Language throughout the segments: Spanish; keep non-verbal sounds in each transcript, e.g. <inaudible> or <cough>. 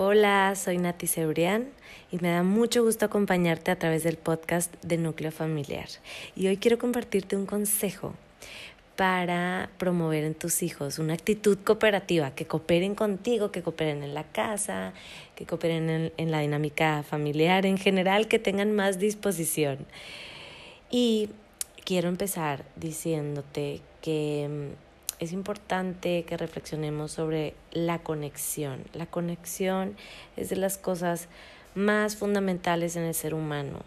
Hola, soy Nati Cebrián y me da mucho gusto acompañarte a través del podcast de Núcleo Familiar. Y hoy quiero compartirte un consejo para promover en tus hijos una actitud cooperativa, que cooperen contigo, que cooperen en la casa, que cooperen en, en, la dinámica familiar en general, que tengan más disposición. Y quiero empezar diciéndote que mm, es importante que reflexionemos sobre la conexión. La conexión es de las cosas más fundamentales en el ser humano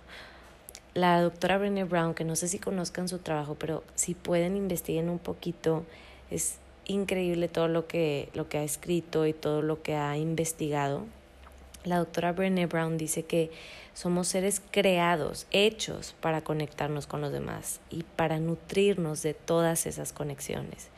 la doctora Brené Brown, que no sé si conozcan su trabajo, pero si pueden investiguen un poquito, es increíble todo lo que, lo que ha escrito y todo lo que ha investigado. La doctora Brené Brown dice que somos seres creados, hechos para conectarnos con los demás y para nutrirnos de todas esas conexiones.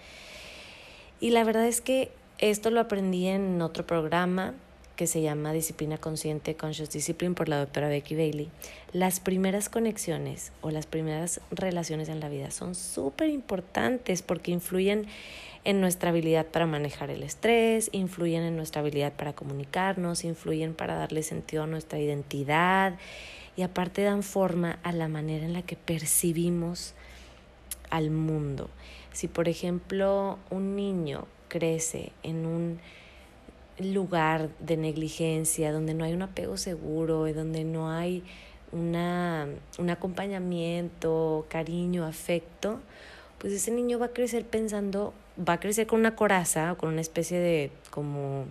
Y la verdad es que esto lo aprendí en otro programa que se llama Disciplina Consciente, Conscious Discipline, por la doctora Becky Bailey, las primeras conexiones o las primeras relaciones en la vida son súper importantes porque influyen en nuestra habilidad para manejar el estrés, influyen en nuestra habilidad para comunicarnos, influyen para darle sentido a nuestra identidad y aparte dan forma a la manera en la que percibimos al mundo. Si por ejemplo un niño crece en un lugar de negligencia, donde no hay un apego seguro, y donde no hay una, un acompañamiento, cariño, afecto, pues ese niño va a crecer pensando, va a crecer con una coraza o con una especie de como,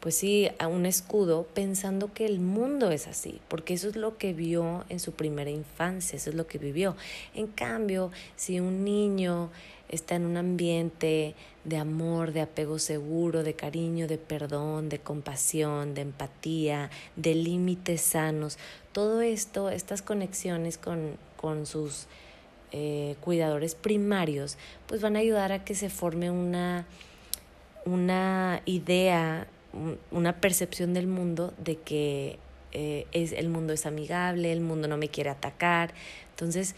pues sí, a un escudo, pensando que el mundo es así, porque eso es lo que vio en su primera infancia, eso es lo que vivió. En cambio, si un niño está en un ambiente de amor, de apego seguro, de cariño, de perdón, de compasión, de empatía, de límites sanos. Todo esto, estas conexiones con, con sus eh, cuidadores primarios, pues van a ayudar a que se forme una, una idea, una percepción del mundo de que eh, es, el mundo es amigable, el mundo no me quiere atacar. Entonces,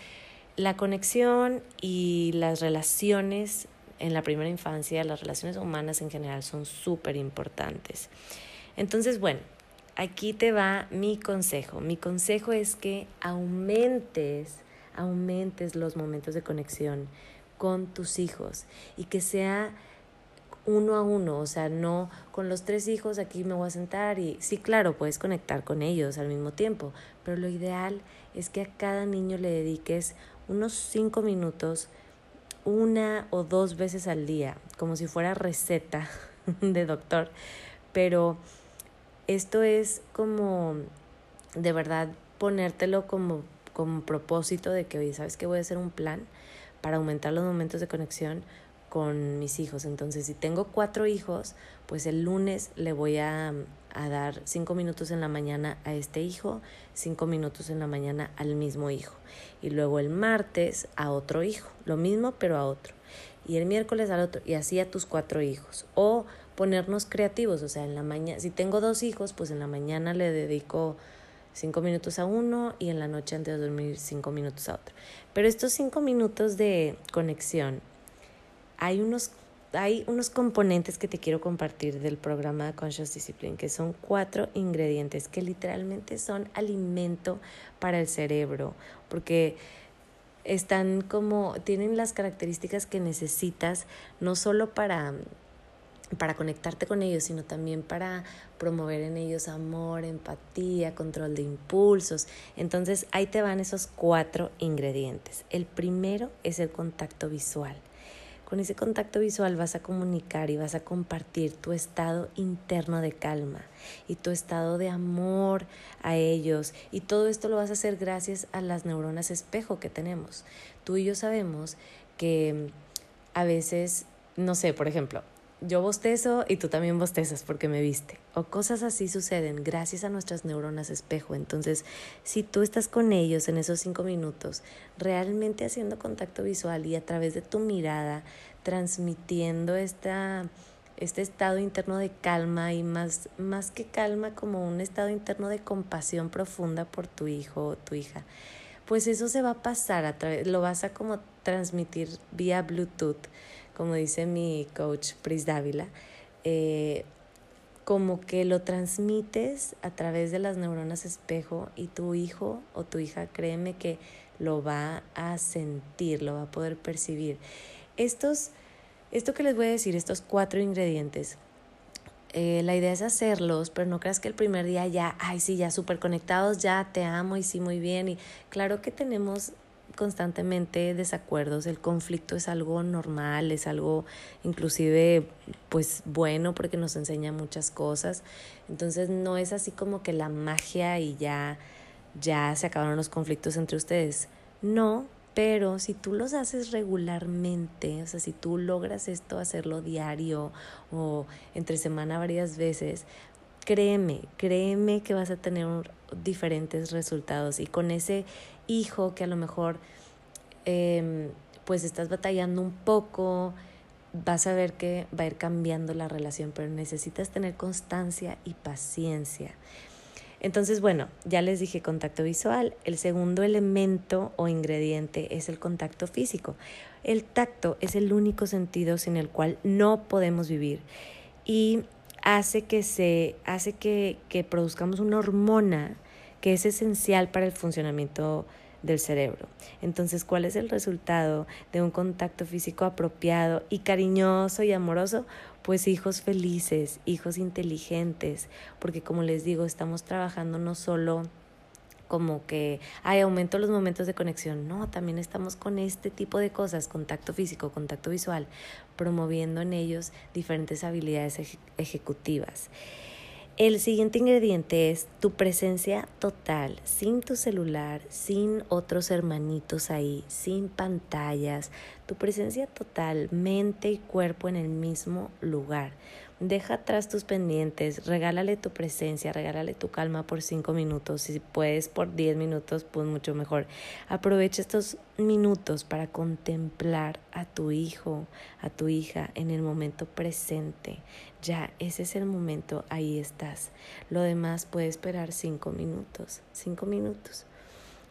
la conexión y las relaciones en la primera infancia, las relaciones humanas en general son súper importantes. Entonces, bueno, aquí te va mi consejo. Mi consejo es que aumentes, aumentes los momentos de conexión con tus hijos y que sea uno a uno, o sea, no con los tres hijos aquí me voy a sentar y sí, claro, puedes conectar con ellos al mismo tiempo, pero lo ideal es que a cada niño le dediques unos cinco minutos una o dos veces al día, como si fuera receta <laughs> de doctor, pero esto es como de verdad ponértelo como, como propósito de que, oye, ¿sabes qué? Voy a hacer un plan para aumentar los momentos de conexión con mis hijos. Entonces, si tengo cuatro hijos, pues el lunes le voy a, a, dar cinco minutos en la mañana a este hijo, cinco minutos en la mañana al mismo hijo. Y luego el martes a otro hijo, lo mismo pero a otro. Y el miércoles al otro, y así a tus cuatro hijos. O ponernos creativos, o sea, en la mañana, si tengo dos hijos, pues en la mañana le dedico cinco minutos a uno y en la noche antes de dormir cinco minutos a otro. Pero estos cinco minutos de conexión hay unos, hay unos componentes que te quiero compartir del programa Conscious Discipline, que son cuatro ingredientes que literalmente son alimento para el cerebro, porque están como, tienen las características que necesitas, no solo para para conectarte con ellos, sino también para promover en ellos amor, empatía, control de impulsos. Entonces ahí te van esos cuatro ingredientes. El primero es el contacto visual. Con ese contacto visual vas a comunicar y vas a compartir tu estado interno de calma y tu estado de amor a ellos. Y todo esto lo vas a hacer gracias a las neuronas espejo que tenemos. Tú y yo sabemos que a veces, no sé, por ejemplo, yo bostezo y tú también bostezas porque me viste. O cosas así suceden gracias a nuestras neuronas espejo. Entonces, si tú estás con ellos en esos cinco minutos, realmente haciendo contacto visual y a través de tu mirada, transmitiendo esta, este estado interno de calma y más, más que calma, como un estado interno de compasión profunda por tu hijo o tu hija, pues eso se va a pasar, a través, lo vas a como transmitir vía Bluetooth como dice mi coach Pris Dávila, eh, como que lo transmites a través de las neuronas espejo y tu hijo o tu hija, créeme que lo va a sentir, lo va a poder percibir. Estos, esto que les voy a decir, estos cuatro ingredientes, eh, la idea es hacerlos, pero no creas que el primer día ya, ay, sí, ya súper conectados, ya te amo y sí, muy bien. Y claro que tenemos constantemente desacuerdos, el conflicto es algo normal, es algo inclusive pues bueno porque nos enseña muchas cosas. Entonces no es así como que la magia y ya ya se acabaron los conflictos entre ustedes. No, pero si tú los haces regularmente, o sea, si tú logras esto hacerlo diario o entre semana varias veces, créeme, créeme que vas a tener diferentes resultados y con ese hijo que a lo mejor em, pues estás batallando un poco, vas a ver que va a ir cambiando la relación, pero necesitas tener constancia y paciencia. Entonces, bueno, ya les dije contacto visual. El segundo elemento o ingrediente es el contacto físico. El tacto es el único sentido sin el cual no podemos vivir y hace que se hace que, que produzcamos una hormona que es esencial para el funcionamiento del cerebro. Entonces, ¿cuál es el resultado de un contacto físico apropiado y cariñoso y amoroso? Pues hijos felices, hijos inteligentes, porque como les digo, estamos trabajando no solo como que, hay aumento los momentos de conexión. No, también estamos con este tipo de cosas, contacto físico, contacto visual, promoviendo en ellos diferentes habilidades ejecutivas. El siguiente ingrediente es tu presencia total, sin tu celular, sin otros hermanitos ahí, sin pantallas, tu presencia total, mente y cuerpo en el mismo lugar. Deja atrás tus pendientes, regálale tu presencia, regálale tu calma por cinco minutos. Si puedes por diez minutos, pues mucho mejor. Aprovecha estos minutos para contemplar a tu hijo, a tu hija en el momento presente. Ya, ese es el momento, ahí estás. Lo demás puede esperar cinco minutos, cinco minutos.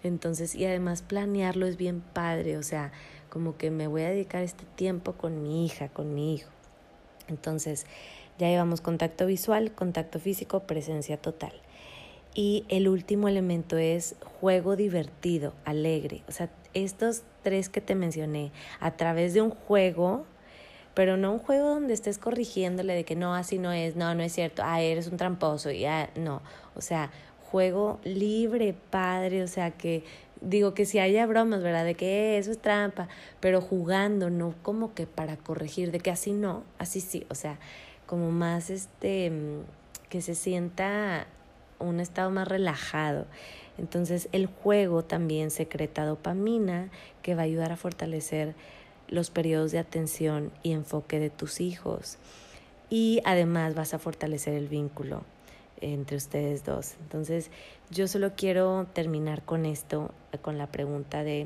Entonces, y además planearlo es bien padre, o sea, como que me voy a dedicar este tiempo con mi hija, con mi hijo. Entonces, ya llevamos contacto visual, contacto físico, presencia total. Y el último elemento es juego divertido, alegre. O sea, estos tres que te mencioné, a través de un juego, pero no un juego donde estés corrigiéndole de que no, así no es, no, no es cierto, ah, eres un tramposo, ya, no. O sea, juego libre, padre, o sea, que digo que si haya bromas, ¿verdad? De que eso es trampa, pero jugando, no como que para corregir, de que así no, así sí, o sea, como más este, que se sienta un estado más relajado. Entonces el juego también secreta dopamina que va a ayudar a fortalecer los periodos de atención y enfoque de tus hijos. Y además vas a fortalecer el vínculo entre ustedes dos. Entonces yo solo quiero terminar con esto, con la pregunta de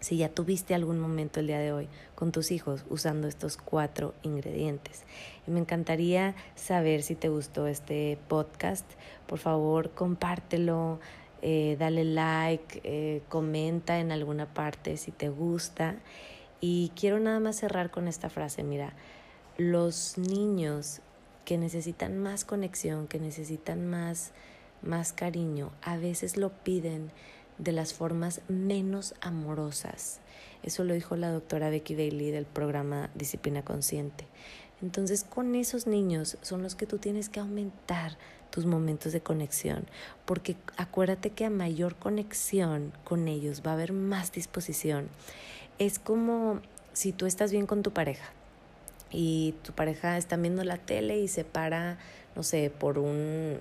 si ya tuviste algún momento el día de hoy con tus hijos usando estos cuatro ingredientes. Y me encantaría saber si te gustó este podcast. Por favor, compártelo, eh, dale like, eh, comenta en alguna parte si te gusta. Y quiero nada más cerrar con esta frase, mira, los niños que necesitan más conexión, que necesitan más, más cariño, a veces lo piden de las formas menos amorosas. Eso lo dijo la doctora Becky Bailey del programa Disciplina Consciente. Entonces con esos niños son los que tú tienes que aumentar tus momentos de conexión, porque acuérdate que a mayor conexión con ellos va a haber más disposición. Es como si tú estás bien con tu pareja y tu pareja está viendo la tele y se para, no sé, por un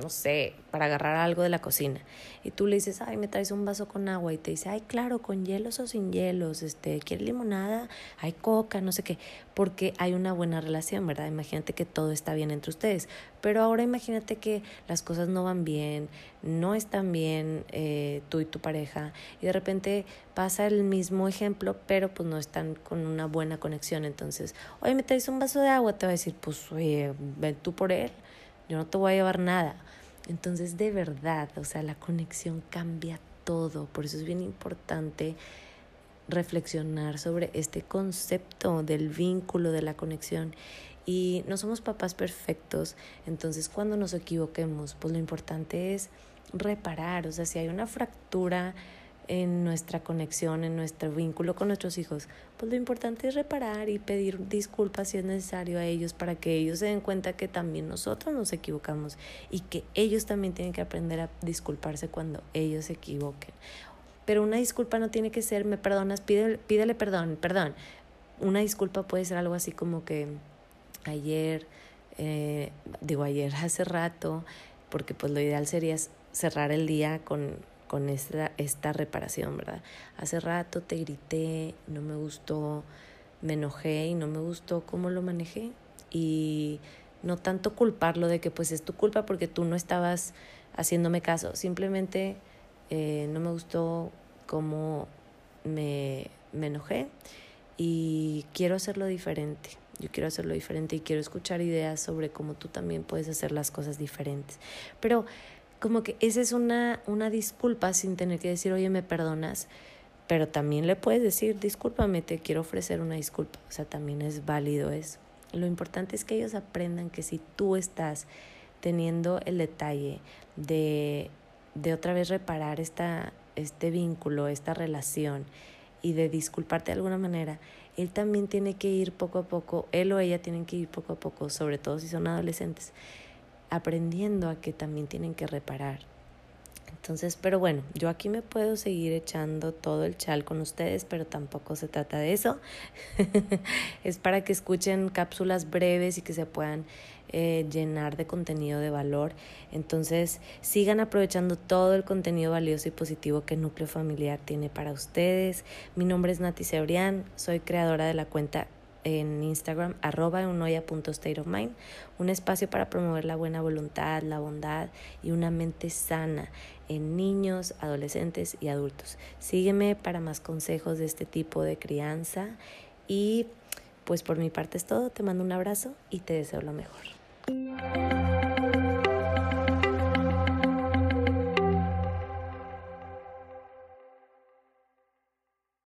no sé, para agarrar algo de la cocina. Y tú le dices, ay, me traes un vaso con agua. Y te dice, ay, claro, con hielos o sin hielos. Este, ¿Quieres limonada? Hay coca, no sé qué. Porque hay una buena relación, ¿verdad? Imagínate que todo está bien entre ustedes. Pero ahora imagínate que las cosas no van bien, no están bien eh, tú y tu pareja. Y de repente pasa el mismo ejemplo, pero pues no están con una buena conexión. Entonces, oye, me traes un vaso de agua. Te va a decir, pues, ven tú por él yo no te voy a llevar nada. Entonces, de verdad, o sea, la conexión cambia todo. Por eso es bien importante reflexionar sobre este concepto del vínculo, de la conexión. Y no somos papás perfectos, entonces cuando nos equivoquemos, pues lo importante es reparar, o sea, si hay una fractura en nuestra conexión, en nuestro vínculo con nuestros hijos, pues lo importante es reparar y pedir disculpas si es necesario a ellos para que ellos se den cuenta que también nosotros nos equivocamos y que ellos también tienen que aprender a disculparse cuando ellos se equivoquen. Pero una disculpa no tiene que ser, me perdonas, pídele, pídele perdón, perdón. Una disculpa puede ser algo así como que ayer, eh, digo ayer, <laughs> hace rato, porque pues lo ideal sería cerrar el día con con esta, esta reparación, ¿verdad? Hace rato te grité, no me gustó, me enojé y no me gustó cómo lo manejé y no tanto culparlo de que pues es tu culpa porque tú no estabas haciéndome caso, simplemente eh, no me gustó cómo me, me enojé y quiero hacerlo diferente. Yo quiero hacerlo diferente y quiero escuchar ideas sobre cómo tú también puedes hacer las cosas diferentes. Pero como que esa es una, una disculpa sin tener que decir, oye, me perdonas, pero también le puedes decir, discúlpame, te quiero ofrecer una disculpa, o sea, también es válido eso. Lo importante es que ellos aprendan que si tú estás teniendo el detalle de, de otra vez reparar esta, este vínculo, esta relación y de disculparte de alguna manera, él también tiene que ir poco a poco, él o ella tienen que ir poco a poco, sobre todo si son adolescentes, aprendiendo a que también tienen que reparar. Entonces, pero bueno, yo aquí me puedo seguir echando todo el chal con ustedes, pero tampoco se trata de eso. <laughs> es para que escuchen cápsulas breves y que se puedan eh, llenar de contenido de valor. Entonces, sigan aprovechando todo el contenido valioso y positivo que Núcleo Familiar tiene para ustedes. Mi nombre es Nati Cebrián, soy creadora de la cuenta en Instagram, arroba unoya.stateofmind, un espacio para promover la buena voluntad, la bondad y una mente sana en niños, adolescentes y adultos. Sígueme para más consejos de este tipo de crianza y pues por mi parte es todo, te mando un abrazo y te deseo lo mejor.